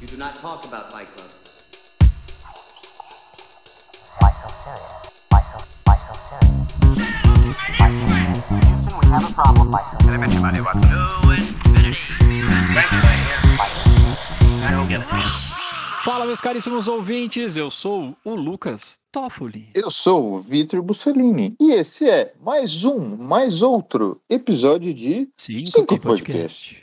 You do not talk about Fight Club. Why so serious? Why so, why so serious? Why so serious? Houston, we have a problem. Why so serious? Fala, meus caríssimos ouvintes, eu sou o Lucas Toffoli. Eu sou o Vitor Bussolini e esse é mais um, mais outro episódio de Cinco, Cinco tem podcast.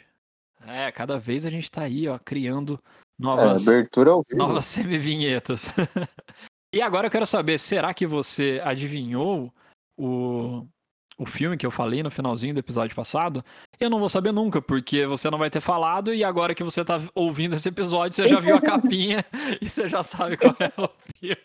É, cada vez a gente tá aí, ó, criando é, novas, abertura ao vivo. novas semi-vinhetas. e agora eu quero saber, será que você adivinhou o, o filme que eu falei no finalzinho do episódio passado? Eu não vou saber nunca, porque você não vai ter falado e agora que você tá ouvindo esse episódio, você já viu a capinha e você já sabe qual é o filme.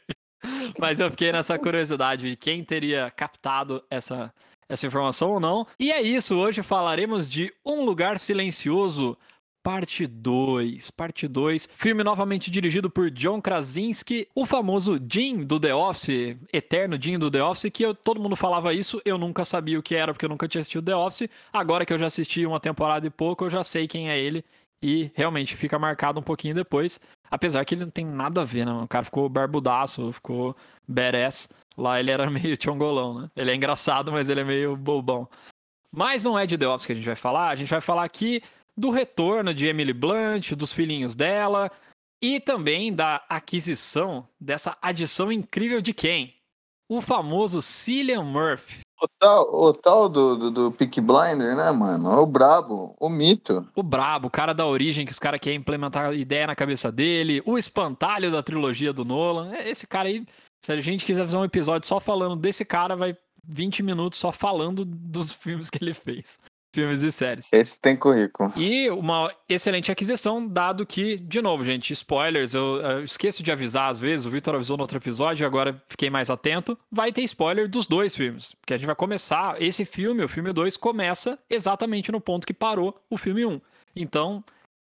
Mas eu fiquei nessa curiosidade de quem teria captado essa, essa informação ou não. E é isso, hoje falaremos de Um Lugar Silencioso, parte 2. Parte 2, filme novamente dirigido por John Krasinski, o famoso Jim do The Office, eterno Jim do The Office, que eu- todo mundo falava isso, eu nunca sabia o que era, porque eu nunca tinha assistido The Office. Agora que eu já assisti uma temporada e pouco, eu já sei quem é ele. E realmente fica marcado um pouquinho depois. Apesar que ele não tem nada a ver, né? O cara ficou barbudaço, ficou badass. Lá ele era meio chongolão, né? Ele é engraçado, mas ele é meio bobão. Mas não é de The Office que a gente vai falar. A gente vai falar aqui do retorno de Emily Blunt, dos filhinhos dela. E também da aquisição dessa adição incrível de quem? O famoso Cillian Murphy. O tal, o tal do, do, do Peaky Blinder, né, mano? O brabo, o mito. O brabo, o cara da origem, que os caras querem implementar a ideia na cabeça dele. O espantalho da trilogia do Nolan. É, Esse cara aí, se a gente quiser fazer um episódio só falando desse cara, vai 20 minutos só falando dos filmes que ele fez. Filmes e séries. Esse tem currículo. E uma excelente aquisição, dado que, de novo, gente, spoilers, eu, eu esqueço de avisar às vezes, o Victor avisou no outro episódio, agora fiquei mais atento. Vai ter spoiler dos dois filmes. Porque a gente vai começar. Esse filme, o filme 2, começa exatamente no ponto que parou o filme 1. Um. Então,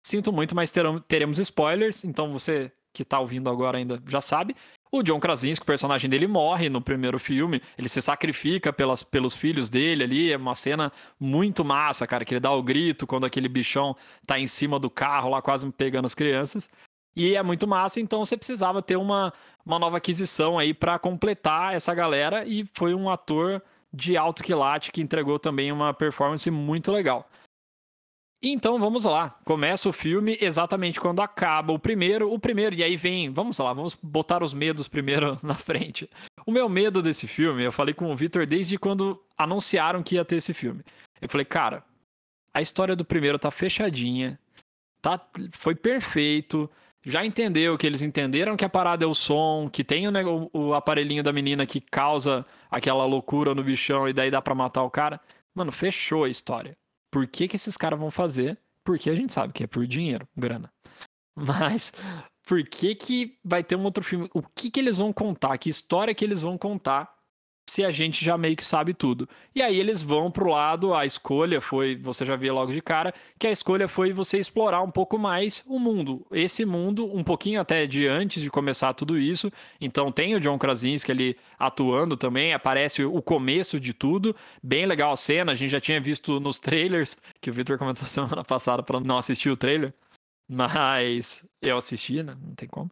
sinto muito, mas terão- teremos spoilers. Então, você que tá ouvindo agora ainda já sabe. O John Krasinski, o personagem dele, morre no primeiro filme. Ele se sacrifica pelas, pelos filhos dele ali. É uma cena muito massa, cara, que ele dá o grito quando aquele bichão tá em cima do carro lá, quase pegando as crianças. E é muito massa, então você precisava ter uma, uma nova aquisição aí pra completar essa galera. E foi um ator de alto quilate que entregou também uma performance muito legal. Então vamos lá, começa o filme exatamente quando acaba o primeiro, o primeiro, e aí vem, vamos lá, vamos botar os medos primeiro na frente. O meu medo desse filme, eu falei com o Victor desde quando anunciaram que ia ter esse filme. Eu falei, cara, a história do primeiro tá fechadinha, tá, foi perfeito, já entendeu que eles entenderam que a parada é o som, que tem o, o aparelhinho da menina que causa aquela loucura no bichão e daí dá pra matar o cara. Mano, fechou a história. Por que, que esses caras vão fazer? Porque a gente sabe que é por dinheiro, grana. Mas por que que vai ter um outro filme? O que que eles vão contar? Que história que eles vão contar? Se a gente já meio que sabe tudo. E aí eles vão pro lado, a escolha foi, você já via logo de cara, que a escolha foi você explorar um pouco mais o mundo. Esse mundo, um pouquinho até de antes de começar tudo isso. Então tem o John Krasinski ali atuando também, aparece o começo de tudo. Bem legal a cena, a gente já tinha visto nos trailers, que o Victor comentou semana passada para não assistir o trailer. Mas eu assisti, né? Não tem como.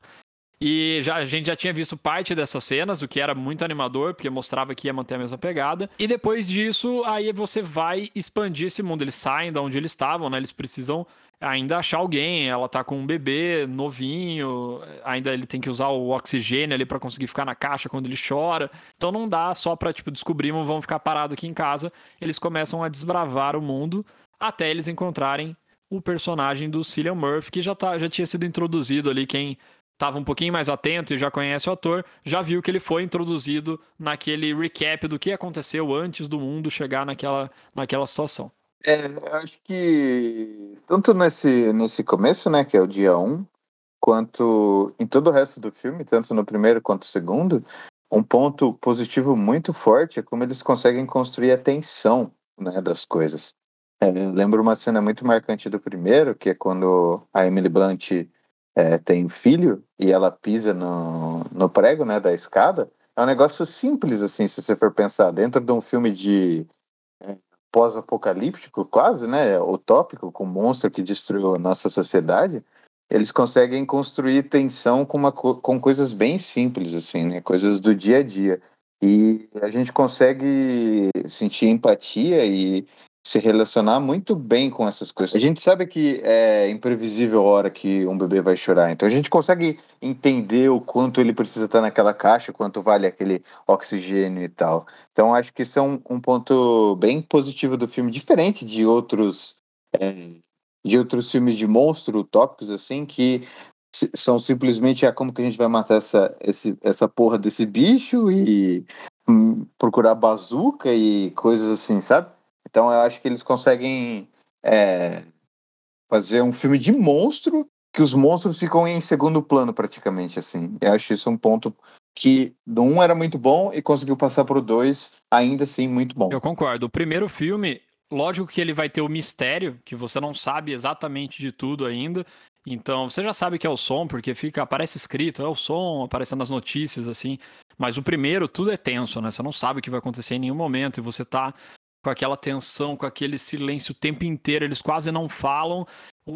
E já, a gente já tinha visto parte dessas cenas, o que era muito animador, porque mostrava que ia manter a mesma pegada. E depois disso, aí você vai expandir esse mundo. Eles saem da onde eles estavam, né? Eles precisam ainda achar alguém. Ela tá com um bebê novinho, ainda ele tem que usar o oxigênio ali pra conseguir ficar na caixa quando ele chora. Então não dá só pra, tipo, descobrir, vão ficar parados aqui em casa. Eles começam a desbravar o mundo até eles encontrarem o personagem do Cillian Murphy, que já, tá, já tinha sido introduzido ali. Quem estava um pouquinho mais atento e já conhece o ator, já viu que ele foi introduzido naquele recap do que aconteceu antes do mundo chegar naquela, naquela situação. É, acho que tanto nesse, nesse começo, né, que é o dia 1, quanto em todo o resto do filme, tanto no primeiro quanto no segundo, um ponto positivo muito forte é como eles conseguem construir a tensão né, das coisas. É, lembro uma cena muito marcante do primeiro, que é quando a Emily Blunt é, tem filho e ela pisa no, no prego né, da escada. É um negócio simples, assim, se você for pensar. Dentro de um filme de é, pós-apocalíptico, quase, né? Utópico, com um monstro que destruiu a nossa sociedade. eles conseguem construir tensão com, uma, com coisas bem simples, assim, né? Coisas do dia a dia. E a gente consegue sentir empatia e se relacionar muito bem com essas coisas. A gente sabe que é imprevisível a hora que um bebê vai chorar, então a gente consegue entender o quanto ele precisa estar naquela caixa, quanto vale aquele oxigênio e tal. Então acho que isso é um, um ponto bem positivo do filme, diferente de outros é, de outros filmes de monstro utópicos assim que são simplesmente ah, como que a gente vai matar essa, esse, essa porra desse bicho e hum, procurar bazuca e coisas assim, sabe? Então eu acho que eles conseguem é, fazer um filme de monstro que os monstros ficam em segundo plano praticamente assim. Eu acho isso um ponto que do um era muito bom e conseguiu passar pro dois ainda assim muito bom. Eu concordo. O primeiro filme, lógico que ele vai ter o mistério, que você não sabe exatamente de tudo ainda. Então, você já sabe que é o som, porque fica, aparece escrito, é o som, aparecendo nas notícias, assim. Mas o primeiro, tudo é tenso, né? Você não sabe o que vai acontecer em nenhum momento, e você tá com aquela tensão, com aquele silêncio o tempo inteiro, eles quase não falam,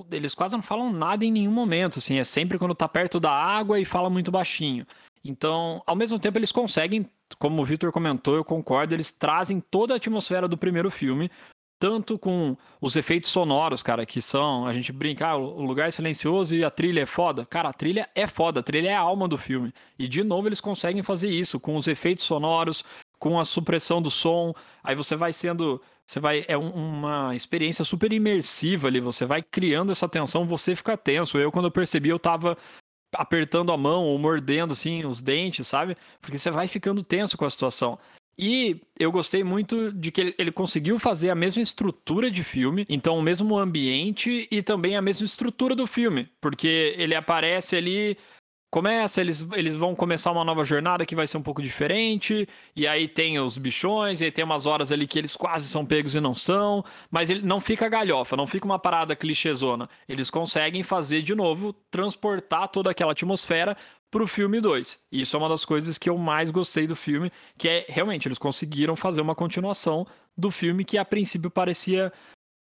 eles quase não falam nada em nenhum momento, assim, é sempre quando tá perto da água e fala muito baixinho. Então, ao mesmo tempo, eles conseguem, como o Victor comentou, eu concordo, eles trazem toda a atmosfera do primeiro filme, tanto com os efeitos sonoros, cara, que são, a gente brinca, ah, o lugar é silencioso e a trilha é foda. Cara, a trilha é foda, a trilha é a alma do filme. E de novo eles conseguem fazer isso com os efeitos sonoros, com a supressão do som. Aí você vai sendo. Você vai. É um, uma experiência super imersiva ali. Você vai criando essa tensão, você fica tenso. Eu, quando eu percebi, eu tava apertando a mão ou mordendo assim os dentes, sabe? Porque você vai ficando tenso com a situação. E eu gostei muito de que ele, ele, conseguiu fazer a mesma estrutura de filme, então o mesmo ambiente e também a mesma estrutura do filme, porque ele aparece ali começa, eles, eles vão começar uma nova jornada que vai ser um pouco diferente, e aí tem os bichões, e aí tem umas horas ali que eles quase são pegos e não são, mas ele não fica galhofa, não fica uma parada clichêzona. Eles conseguem fazer de novo, transportar toda aquela atmosfera pro filme 2. Isso é uma das coisas que eu mais gostei do filme, que é realmente eles conseguiram fazer uma continuação do filme que a princípio parecia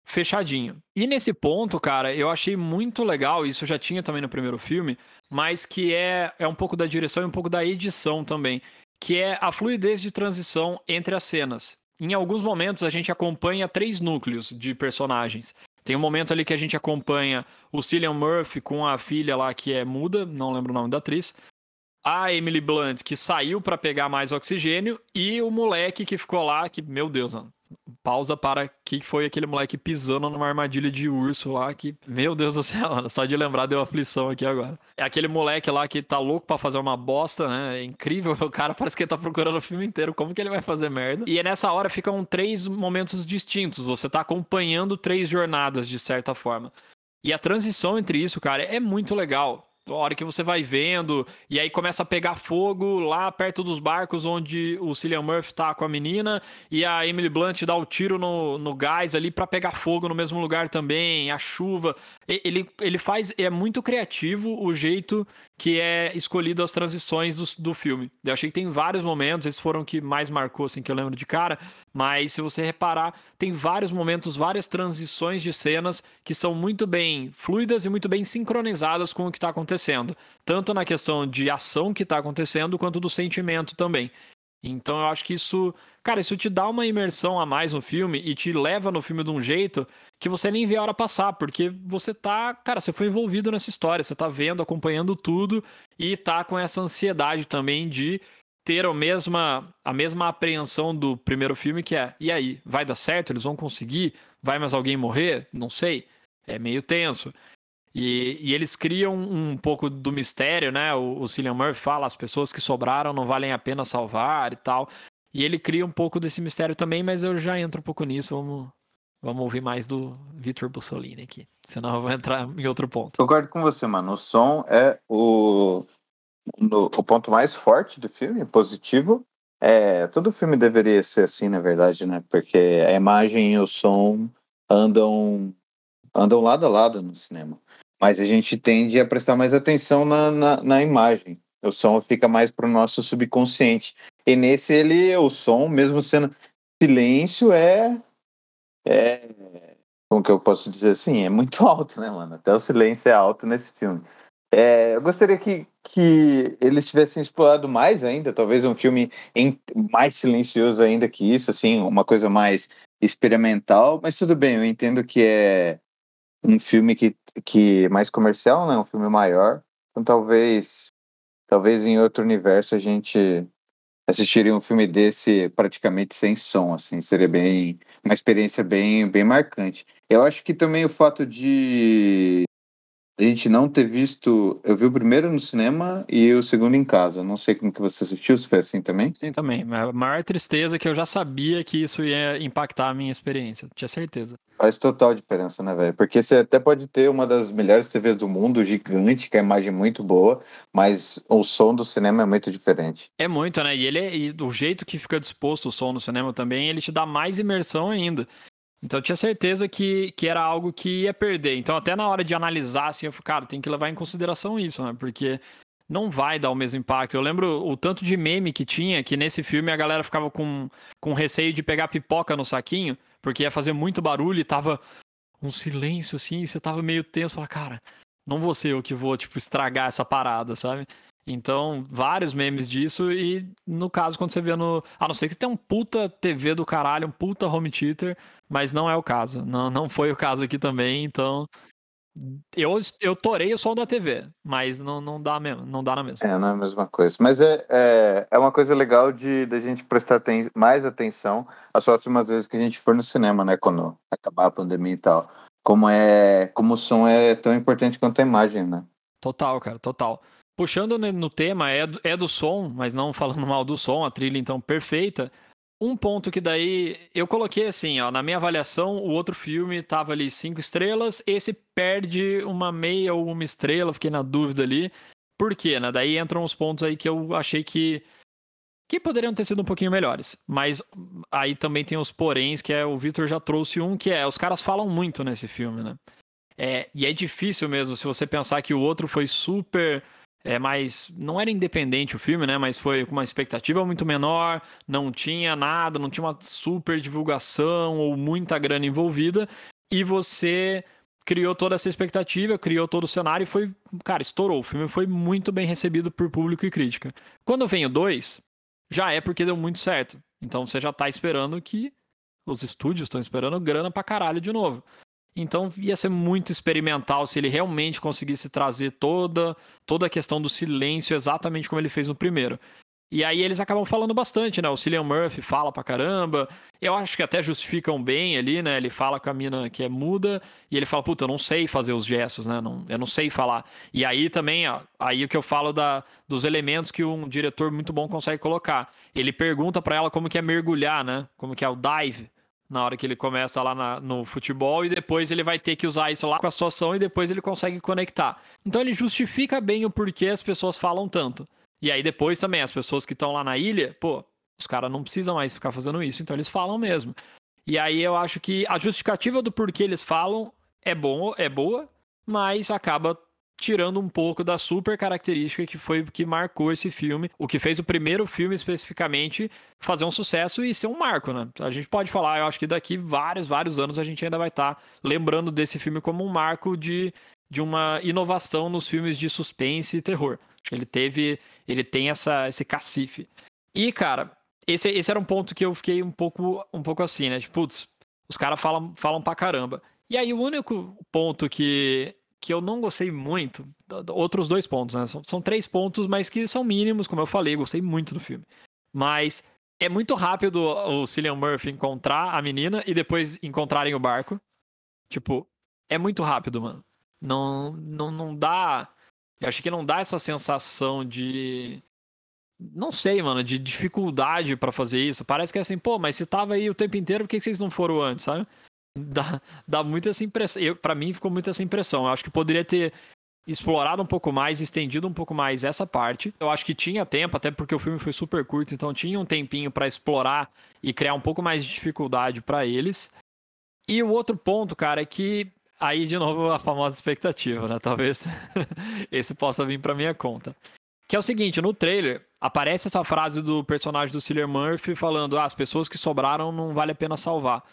fechadinho. E nesse ponto, cara, eu achei muito legal, isso já tinha também no primeiro filme, mas que é, é um pouco da direção e um pouco da edição também, que é a fluidez de transição entre as cenas. Em alguns momentos a gente acompanha três núcleos de personagens. Tem um momento ali que a gente acompanha o Cillian Murphy com a filha lá que é muda, não lembro o nome da atriz. A Emily Blunt que saiu para pegar mais oxigênio e o moleque que ficou lá, que meu Deus, mano, pausa para que foi aquele moleque pisando numa armadilha de urso lá que, meu Deus do céu, só de lembrar deu aflição aqui agora. É aquele moleque lá que tá louco para fazer uma bosta, né? É incrível, o cara parece que ele tá procurando o filme inteiro, como que ele vai fazer merda? E é nessa hora ficam três momentos distintos, você tá acompanhando três jornadas de certa forma. E a transição entre isso, cara, é muito legal a hora que você vai vendo, e aí começa a pegar fogo lá perto dos barcos onde o Cillian Murphy tá com a menina, e a Emily Blunt dá o tiro no, no gás ali para pegar fogo no mesmo lugar também, a chuva. Ele, ele faz, é muito criativo o jeito que é escolhido as transições do, do filme. Eu achei que tem vários momentos, esses foram que mais marcou, assim, que eu lembro de cara, mas se você reparar, tem vários momentos, várias transições de cenas que são muito bem fluidas e muito bem sincronizadas com o que está acontecendo. Tanto na questão de ação que está acontecendo, quanto do sentimento também. Então eu acho que isso, cara, isso te dá uma imersão a mais no filme e te leva no filme de um jeito que você nem vê a hora passar, porque você tá, cara, você foi envolvido nessa história, você tá vendo, acompanhando tudo e tá com essa ansiedade também de ter a mesma, a mesma apreensão do primeiro filme, que é, e aí, vai dar certo? Eles vão conseguir? Vai mais alguém morrer? Não sei. É meio tenso. E, e, eles criam um pouco do mistério, né? O, o Cillian Murphy fala, as pessoas que sobraram não valem a pena salvar e tal. E ele cria um pouco desse mistério também, mas eu já entro um pouco nisso. Vamos, vamos ouvir mais do Victor Bussolini aqui. Senão eu vou entrar em outro ponto. Concordo com você, mano. O som é o, o, o ponto mais forte do filme, positivo. É, todo filme deveria ser assim, na verdade, né? Porque a imagem e o som andam andam lado a lado no cinema mas a gente tende a prestar mais atenção na, na, na imagem. O som fica mais para o nosso subconsciente. E nesse ele, o som, mesmo sendo silêncio, é, é como que eu posso dizer assim? É muito alto, né, mano? Até o silêncio é alto nesse filme. É, eu gostaria que, que eles tivessem explorado mais ainda, talvez um filme em, mais silencioso ainda que isso, assim, uma coisa mais experimental, mas tudo bem, eu entendo que é um filme que, que é mais comercial, né? Um filme maior. Então talvez talvez em outro universo a gente assistiria um filme desse praticamente sem som, assim, seria bem uma experiência bem bem marcante. Eu acho que também o fato de a gente não ter visto. Eu vi o primeiro no cinema e o segundo em casa. Não sei como que você assistiu, se foi assim também. Sim, também. A maior tristeza é que eu já sabia que isso ia impactar a minha experiência. Tinha certeza. Faz total diferença, né, velho? Porque você até pode ter uma das melhores TVs do mundo, gigante, com a imagem muito boa, mas o som do cinema é muito diferente. É muito, né? E ele é, e o jeito que fica disposto o som no cinema também, ele te dá mais imersão ainda. Então eu tinha certeza que, que era algo que ia perder. Então até na hora de analisar, assim, eu falei, cara, tem que levar em consideração isso, né? Porque não vai dar o mesmo impacto. Eu lembro o tanto de meme que tinha, que nesse filme a galera ficava com, com receio de pegar pipoca no saquinho, porque ia fazer muito barulho e tava um silêncio, assim, e você tava meio tenso. Fala, cara, não vou ser eu que vou, tipo, estragar essa parada, sabe? Então, vários memes disso, e no caso, quando você vê no. A não ser que tem um puta TV do caralho, um puta home theater, mas não é o caso. Não, não foi o caso aqui também, então. Eu, eu torei o som da TV, mas não, não, dá mesmo, não dá na mesma. É, não é a mesma coisa. Mas é, é, é uma coisa legal de da gente prestar ten, mais atenção as próximas vezes que a gente for no cinema, né? Quando acabar a pandemia e tal. Como, é, como o som é tão importante quanto a imagem, né? Total, cara, total. Puxando no tema, é do, é do som, mas não falando mal do som, a trilha então perfeita. Um ponto que daí eu coloquei assim, ó, na minha avaliação, o outro filme tava ali cinco estrelas, esse perde uma meia ou uma estrela, fiquei na dúvida ali. Por quê, né? Daí entram os pontos aí que eu achei que que poderiam ter sido um pouquinho melhores. Mas aí também tem os poréns, que é o Victor já trouxe um, que é os caras falam muito nesse filme, né? É, e é difícil mesmo, se você pensar que o outro foi super é mais. Não era independente o filme, né? Mas foi com uma expectativa muito menor, não tinha nada, não tinha uma super divulgação ou muita grana envolvida. E você criou toda essa expectativa, criou todo o cenário e foi. Cara, estourou. O filme foi muito bem recebido por público e crítica. Quando vem o 2, já é porque deu muito certo. Então você já tá esperando que. Os estúdios estão esperando grana pra caralho de novo. Então ia ser muito experimental se ele realmente conseguisse trazer toda, toda a questão do silêncio exatamente como ele fez no primeiro. E aí eles acabam falando bastante, né? O Cillian Murphy fala pra caramba. Eu acho que até justificam bem ali, né? Ele fala com a mina que é muda e ele fala, puta, eu não sei fazer os gestos, né? Não, eu não sei falar. E aí também, ó, aí o que eu falo da, dos elementos que um diretor muito bom consegue colocar. Ele pergunta para ela como que é mergulhar, né? Como que é o dive na hora que ele começa lá na, no futebol e depois ele vai ter que usar isso lá com a situação e depois ele consegue conectar. Então ele justifica bem o porquê as pessoas falam tanto. E aí depois também as pessoas que estão lá na ilha, pô, os caras não precisam mais ficar fazendo isso, então eles falam mesmo. E aí eu acho que a justificativa do porquê eles falam é bom, é boa, mas acaba tirando um pouco da super característica que foi que marcou esse filme, o que fez o primeiro filme especificamente fazer um sucesso e ser um marco, né? A gente pode falar, eu acho que daqui vários, vários anos a gente ainda vai estar tá lembrando desse filme como um marco de, de uma inovação nos filmes de suspense e terror. Ele teve, ele tem essa, esse cacife. E, cara, esse, esse era um ponto que eu fiquei um pouco, um pouco assim, né? Tipo, putz, os caras falam, falam pra caramba. E aí o único ponto que que eu não gostei muito. Outros dois pontos, né? São, são, três pontos, mas que são mínimos, como eu falei, gostei muito do filme. Mas é muito rápido o Cillian Murphy encontrar a menina e depois encontrarem o barco. Tipo, é muito rápido, mano. Não, não, não dá. Eu acho que não dá essa sensação de. Não sei, mano, de dificuldade para fazer isso. Parece que é assim, pô, mas se tava aí o tempo inteiro, por que vocês não foram antes, sabe? Dá, dá muito essa impressão. Para mim ficou muito essa impressão. Eu acho que poderia ter explorado um pouco mais, estendido um pouco mais essa parte. Eu acho que tinha tempo, até porque o filme foi super curto, então tinha um tempinho para explorar e criar um pouco mais de dificuldade para eles. E o outro ponto, cara, é que aí de novo a famosa expectativa, né? Talvez esse possa vir para minha conta. Que é o seguinte, no trailer aparece essa frase do personagem do Cillian Murphy falando: ah, as pessoas que sobraram não vale a pena salvar.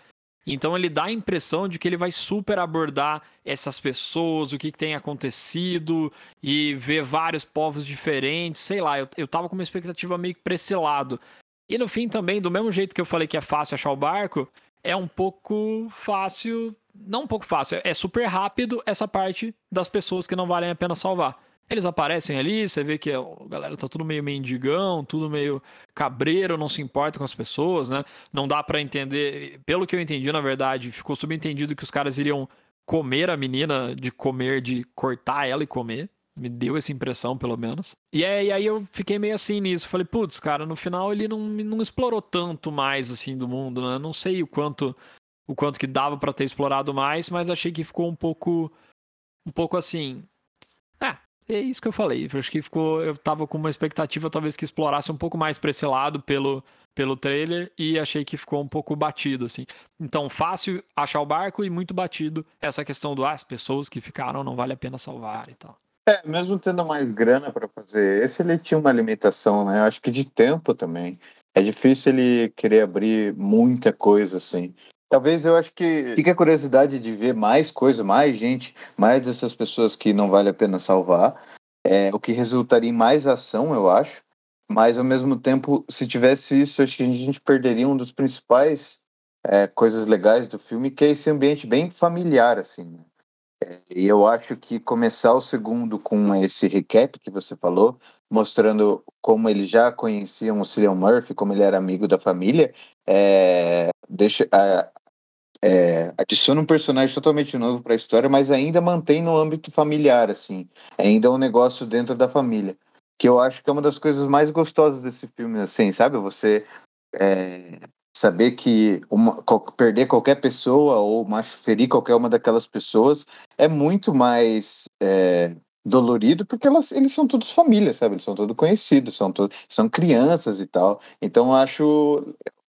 Então ele dá a impressão de que ele vai super abordar essas pessoas, o que, que tem acontecido e ver vários povos diferentes, sei lá, eu, eu tava com uma expectativa meio que pra esse lado. E no fim também, do mesmo jeito que eu falei que é fácil achar o barco, é um pouco fácil, não um pouco fácil, é super rápido essa parte das pessoas que não valem a pena salvar. Eles aparecem ali, você vê que a galera tá tudo meio mendigão, tudo meio cabreiro, não se importa com as pessoas, né? Não dá para entender, pelo que eu entendi, na verdade, ficou subentendido que os caras iriam comer a menina, de comer, de cortar ela e comer. Me deu essa impressão, pelo menos. E, é, aí eu fiquei meio assim nisso. Falei, putz, cara, no final ele não, não explorou tanto mais, assim, do mundo, né? Não sei o quanto o quanto que dava para ter explorado mais, mas achei que ficou um pouco um pouco assim. É isso que eu falei. Eu acho que ficou. Eu tava com uma expectativa, talvez, que explorasse um pouco mais pra esse lado pelo, pelo trailer, e achei que ficou um pouco batido, assim. Então, fácil achar o barco e muito batido essa questão do ah, as pessoas que ficaram não vale a pena salvar e tal. É, mesmo tendo mais grana para fazer esse, ele tinha uma limitação, né? Eu acho que de tempo também. É difícil ele querer abrir muita coisa, assim. Talvez eu acho que fica a curiosidade de ver mais coisa, mais gente, mais dessas pessoas que não vale a pena salvar. É, o que resultaria em mais ação, eu acho. Mas ao mesmo tempo, se tivesse isso, acho que a gente perderia um dos principais é, coisas legais do filme, que é esse ambiente bem familiar, assim. Né? E eu acho que começar o segundo com esse recap que você falou, mostrando como eles já conheciam o Cillian Murphy, como ele era amigo da família, é, deixa, é, é, adiciona um personagem totalmente novo para a história, mas ainda mantém no âmbito familiar, assim, ainda é um negócio dentro da família, que eu acho que é uma das coisas mais gostosas desse filme, assim, sabe? Você é, saber que uma, perder qualquer pessoa ou ferir qualquer uma daquelas pessoas é muito mais é, dolorido porque elas, eles são todos famílias, sabe? Eles são todos conhecidos, são, todos, são crianças e tal. Então acho.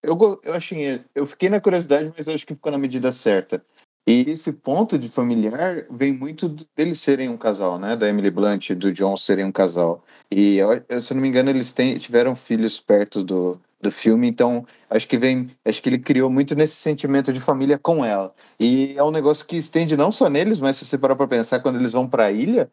Eu, eu achei. Eu fiquei na curiosidade, mas acho que ficou na medida certa. E esse ponto de familiar vem muito deles serem um casal, né? Da Emily Blunt e do John serem um casal. E, eu, se não me engano, eles têm, tiveram filhos perto do, do filme, então acho que vem, acho que ele criou muito nesse sentimento de família com ela. E é um negócio que estende não só neles, mas se você parar para pensar quando eles vão para a ilha,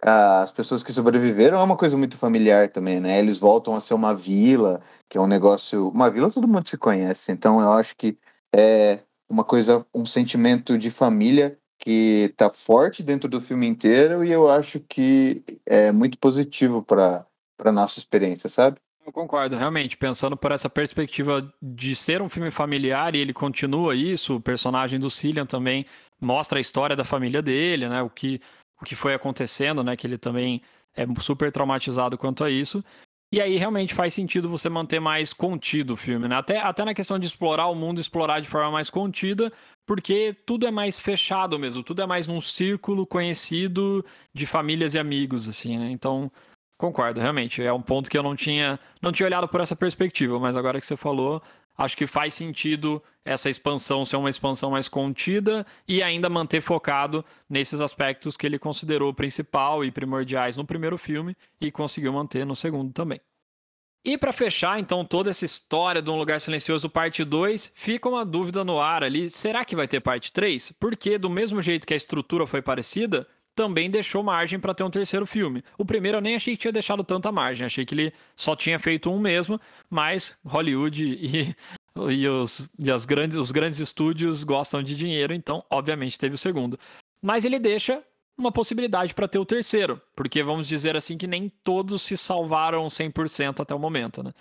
as pessoas que sobreviveram é uma coisa muito familiar também, né? Eles voltam a ser uma vila, que é um negócio, uma vila todo mundo se conhece. Então eu acho que é uma coisa, um sentimento de família que tá forte dentro do filme inteiro e eu acho que é muito positivo para para nossa experiência, sabe? Eu concordo, realmente, pensando por essa perspectiva de ser um filme familiar e ele continua isso, o personagem do Cillian também mostra a história da família dele, né, o que, o que foi acontecendo, né, que ele também é super traumatizado quanto a isso. E aí realmente faz sentido você manter mais contido o filme, né? Até, até na questão de explorar o mundo, explorar de forma mais contida, porque tudo é mais fechado mesmo, tudo é mais num círculo conhecido de famílias e amigos, assim, né? Então, Concordo, realmente. É um ponto que eu não tinha, não tinha olhado por essa perspectiva, mas agora que você falou, acho que faz sentido essa expansão ser uma expansão mais contida e ainda manter focado nesses aspectos que ele considerou principal e primordiais no primeiro filme e conseguiu manter no segundo também. E para fechar, então, toda essa história de Um Lugar Silencioso parte 2, fica uma dúvida no ar ali, será que vai ter parte 3? Porque do mesmo jeito que a estrutura foi parecida, também deixou margem para ter um terceiro filme. O primeiro eu nem achei que tinha deixado tanta margem, achei que ele só tinha feito um mesmo, mas Hollywood e, e, os, e as grandes, os grandes estúdios gostam de dinheiro, então obviamente teve o segundo. Mas ele deixa uma possibilidade para ter o terceiro, porque vamos dizer assim que nem todos se salvaram 100% até o momento, né?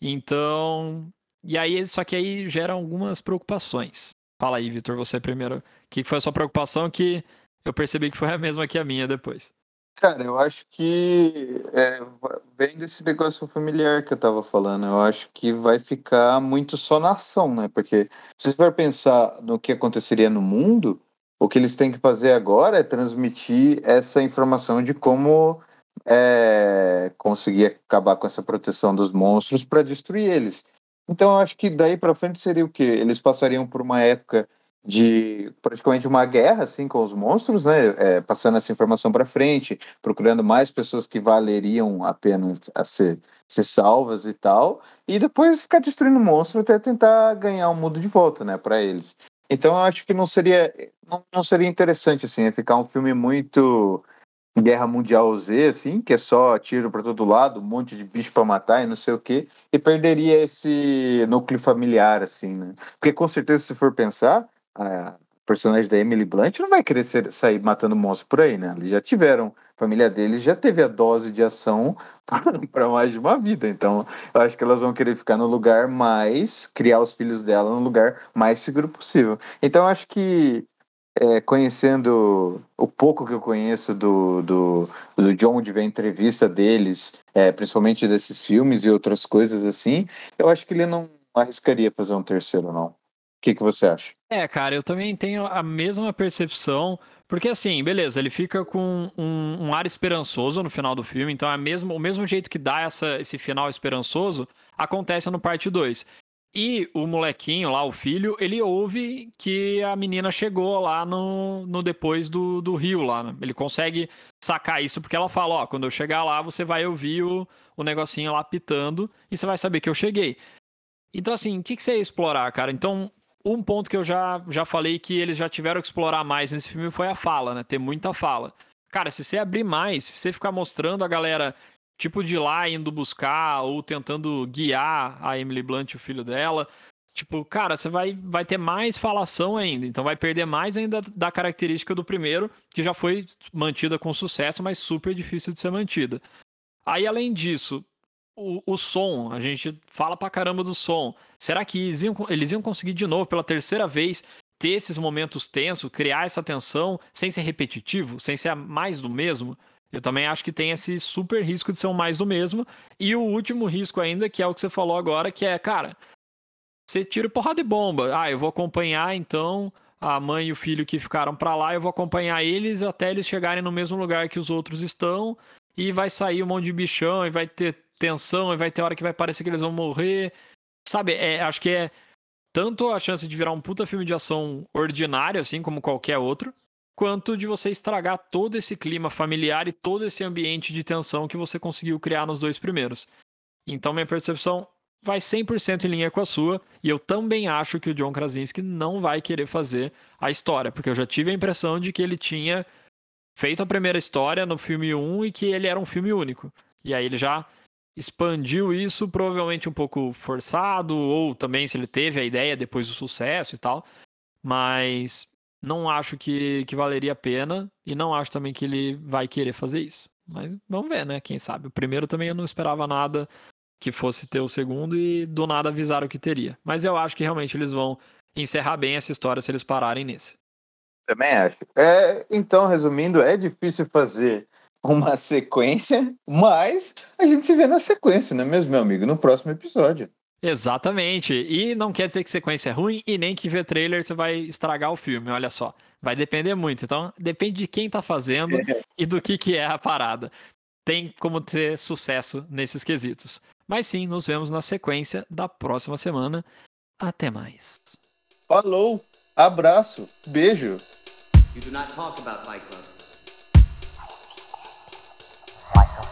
Então, e aí, só que aí gera algumas preocupações. Fala aí, Vitor, você primeiro. O que foi a sua preocupação que eu percebi que foi a mesma que a minha depois. Cara, eu acho que é, vem desse negócio familiar que eu tava falando. Eu acho que vai ficar muito só na ação, né? Porque se você for pensar no que aconteceria no mundo, o que eles têm que fazer agora é transmitir essa informação de como é, conseguir acabar com essa proteção dos monstros para destruir eles. Então, eu acho que daí para frente seria o quê? Eles passariam por uma época de praticamente uma guerra assim com os monstros, né? É, passando essa informação para frente, procurando mais pessoas que valeriam apenas a ser, ser salvas e tal, e depois ficar destruindo monstros até tentar ganhar o mundo de volta, né? Para eles. Então eu acho que não seria não, não seria interessante assim, é ficar um filme muito Guerra Mundial Z, assim, que é só tiro para todo lado, um monte de bicho para matar e não sei o quê, e perderia esse núcleo familiar, assim, né? Porque com certeza, se for pensar, a personagem da Emily Blunt não vai querer ser, sair matando monstros por aí, né? Eles já tiveram, a família deles já teve a dose de ação para mais de uma vida, então eu acho que elas vão querer ficar no lugar mais, criar os filhos dela no lugar mais seguro possível. Então eu acho que é, conhecendo o pouco que eu conheço do, do, do John, de ver a entrevista deles, é, principalmente desses filmes e outras coisas assim, eu acho que ele não arriscaria fazer um terceiro, não. O que, que você acha? É, cara, eu também tenho a mesma percepção. Porque assim, beleza, ele fica com um, um ar esperançoso no final do filme, então é mesmo, o mesmo jeito que dá essa, esse final esperançoso, acontece no parte 2. E o molequinho lá, o filho, ele ouve que a menina chegou lá no, no depois do, do rio lá. Né? Ele consegue sacar isso porque ela fala, ó, quando eu chegar lá, você vai ouvir o, o negocinho lá pitando e você vai saber que eu cheguei. Então, assim, o que, que você ia explorar, cara? Então, um ponto que eu já, já falei que eles já tiveram que explorar mais nesse filme foi a fala, né? Ter muita fala. Cara, se você abrir mais, se você ficar mostrando a galera tipo de lá indo buscar ou tentando guiar a Emily Blunt, o filho dela. Tipo, cara, você vai, vai ter mais falação ainda, então vai perder mais ainda da característica do primeiro, que já foi mantida com sucesso, mas super difícil de ser mantida. Aí, além disso, o, o som, a gente fala pra caramba do som. Será que eles iam, eles iam conseguir de novo, pela terceira vez, ter esses momentos tensos, criar essa tensão, sem ser repetitivo, sem ser mais do mesmo? Eu também acho que tem esse super risco de ser um mais do mesmo. E o último risco ainda, que é o que você falou agora, que é, cara, você tira porrada de bomba. Ah, eu vou acompanhar então a mãe e o filho que ficaram para lá, eu vou acompanhar eles até eles chegarem no mesmo lugar que os outros estão. E vai sair um monte de bichão, e vai ter tensão, e vai ter hora que vai parecer que eles vão morrer. Sabe, é, acho que é tanto a chance de virar um puta filme de ação ordinário, assim como qualquer outro, quanto de você estragar todo esse clima familiar e todo esse ambiente de tensão que você conseguiu criar nos dois primeiros. Então, minha percepção vai 100% em linha com a sua, e eu também acho que o John Krasinski não vai querer fazer a história, porque eu já tive a impressão de que ele tinha feito a primeira história no filme 1 e que ele era um filme único. E aí ele já expandiu isso, provavelmente um pouco forçado, ou também se ele teve a ideia depois do sucesso e tal. Mas não acho que, que valeria a pena e não acho também que ele vai querer fazer isso. Mas vamos ver, né? Quem sabe. O primeiro também eu não esperava nada que fosse ter o segundo e do nada avisaram que teria. Mas eu acho que realmente eles vão encerrar bem essa história se eles pararem nesse. Também acho. É, então, resumindo, é difícil fazer uma sequência, mas a gente se vê na sequência, não é mesmo, meu amigo? No próximo episódio. Exatamente. E não quer dizer que sequência é ruim e nem que ver trailer você vai estragar o filme, olha só. Vai depender muito. Então, depende de quem tá fazendo e do que, que é a parada. Tem como ter sucesso nesses quesitos. Mas sim, nos vemos na sequência da próxima semana. Até mais. Falou, abraço, beijo. You do not talk about Fight Club.